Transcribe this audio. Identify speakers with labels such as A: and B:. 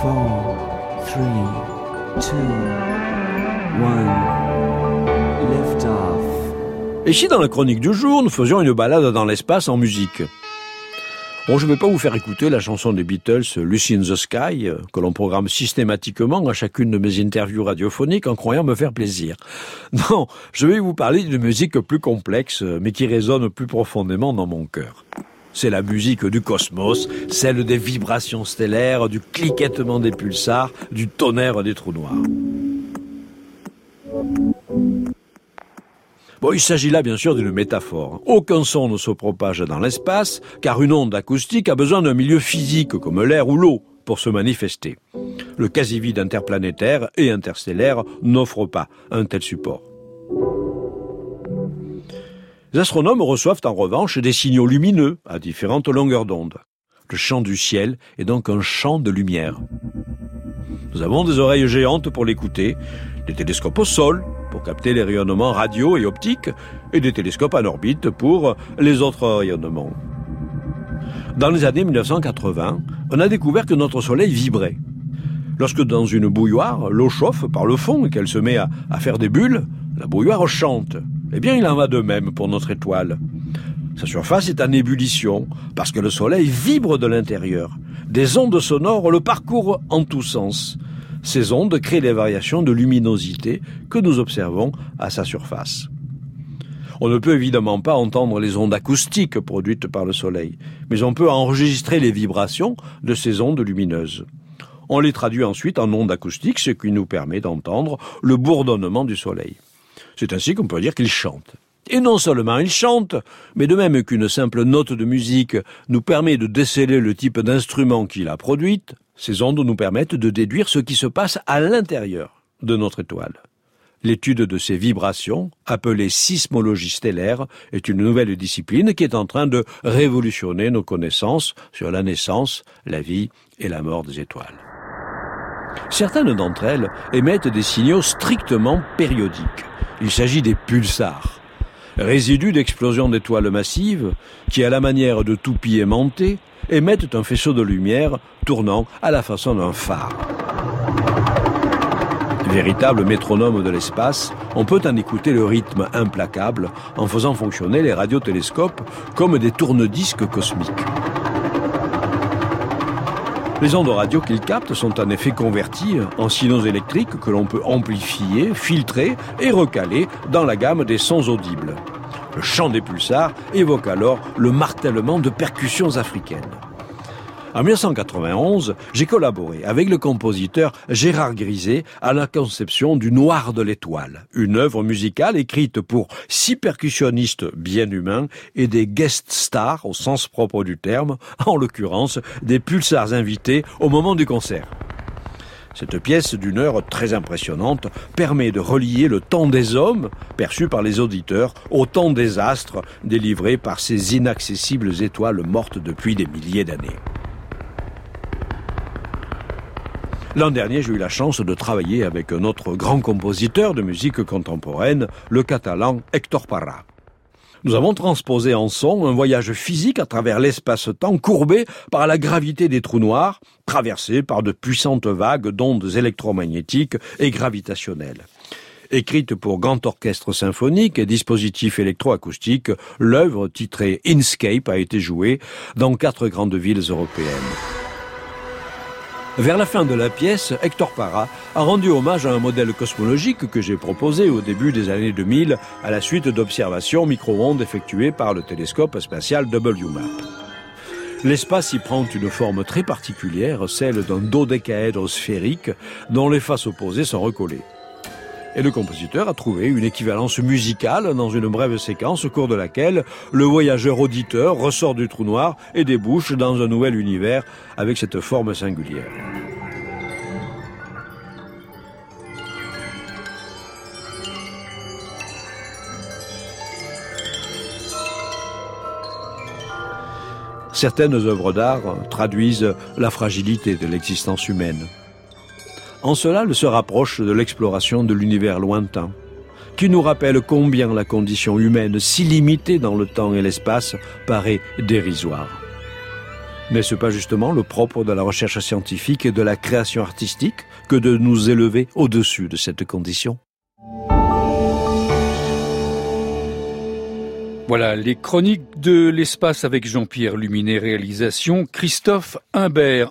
A: four, three, two, one. Lift off.
B: Et si dans la chronique du jour, nous faisions une balade dans l'espace en musique? Bon, je ne vais pas vous faire écouter la chanson des Beatles, Lucy in the Sky, que l'on programme systématiquement à chacune de mes interviews radiophoniques en croyant me faire plaisir. Non, je vais vous parler d'une musique plus complexe, mais qui résonne plus profondément dans mon cœur. C'est la musique du cosmos, celle des vibrations stellaires, du cliquettement des pulsars, du tonnerre des trous noirs. Bon, il s'agit là bien sûr d'une métaphore. Aucun son ne se propage dans l'espace, car une onde acoustique a besoin d'un milieu physique comme l'air ou l'eau pour se manifester. Le quasi-vide interplanétaire et interstellaire n'offre pas un tel support. Les astronomes reçoivent en revanche des signaux lumineux à différentes longueurs d'onde. Le chant du ciel est donc un chant de lumière. Nous avons des oreilles géantes pour l'écouter, des télescopes au sol pour capter les rayonnements radio et optiques, et des télescopes en orbite pour les autres rayonnements. Dans les années 1980, on a découvert que notre Soleil vibrait. Lorsque dans une bouilloire, l'eau chauffe par le fond et qu'elle se met à, à faire des bulles, la bouilloire chante. Eh bien, il en va de même pour notre étoile. Sa surface est en ébullition parce que le Soleil vibre de l'intérieur. Des ondes sonores le parcourent en tous sens. Ces ondes créent des variations de luminosité que nous observons à sa surface. On ne peut évidemment pas entendre les ondes acoustiques produites par le Soleil, mais on peut enregistrer les vibrations de ces ondes lumineuses. On les traduit ensuite en ondes acoustiques, ce qui nous permet d'entendre le bourdonnement du Soleil. C'est ainsi qu'on peut dire qu'il chante. Et non seulement il chante, mais de même qu'une simple note de musique nous permet de déceler le type d'instrument qu'il a produit, ces ondes nous permettent de déduire ce qui se passe à l'intérieur de notre étoile. L'étude de ces vibrations, appelée sismologie stellaire, est une nouvelle discipline qui est en train de révolutionner nos connaissances sur la naissance, la vie et la mort des étoiles. Certaines d'entre elles émettent des signaux strictement périodiques. Il s'agit des pulsars, résidus d'explosions d'étoiles massives qui, à la manière de toupies aimantées, émettent un faisceau de lumière tournant à la façon d'un phare. Véritable métronome de l'espace, on peut en écouter le rythme implacable en faisant fonctionner les radiotélescopes comme des tourne-disques cosmiques. Les ondes radio qu'ils captent sont en effet converties en signaux électriques que l'on peut amplifier, filtrer et recaler dans la gamme des sons audibles. Le chant des pulsars évoque alors le martèlement de percussions africaines. En 1991, j'ai collaboré avec le compositeur Gérard Griset à la conception du Noir de l'étoile, une œuvre musicale écrite pour six percussionnistes bien humains et des guest stars au sens propre du terme, en l'occurrence des pulsars invités au moment du concert. Cette pièce d'une heure très impressionnante permet de relier le temps des hommes, perçu par les auditeurs, au temps des astres, délivré par ces inaccessibles étoiles mortes depuis des milliers d'années. L'an dernier, j'ai eu la chance de travailler avec un autre grand compositeur de musique contemporaine, le catalan Hector Parra. Nous avons transposé en son un voyage physique à travers l'espace-temps courbé par la gravité des trous noirs, traversé par de puissantes vagues d'ondes électromagnétiques et gravitationnelles. Écrite pour grand orchestre symphonique et dispositif électroacoustique, l'œuvre titrée Inscape a été jouée dans quatre grandes villes européennes. Vers la fin de la pièce, Hector Parra a rendu hommage à un modèle cosmologique que j'ai proposé au début des années 2000 à la suite d'observations micro-ondes effectuées par le télescope spatial WMAP. L'espace y prend une forme très particulière, celle d'un dodécaèdre sphérique dont les faces opposées sont recollées et le compositeur a trouvé une équivalence musicale dans une brève séquence au cours de laquelle le voyageur auditeur ressort du trou noir et débouche dans un nouvel univers avec cette forme singulière. Certaines œuvres d'art traduisent la fragilité de l'existence humaine. En cela, elle se rapproche de l'exploration de l'univers lointain, qui nous rappelle combien la condition humaine, si limitée dans le temps et l'espace, paraît dérisoire. N'est-ce pas justement le propre de la recherche scientifique et de la création artistique que de nous élever au-dessus de cette condition?
C: Voilà, les chroniques de l'espace avec Jean-Pierre Luminet, réalisation Christophe Imbert.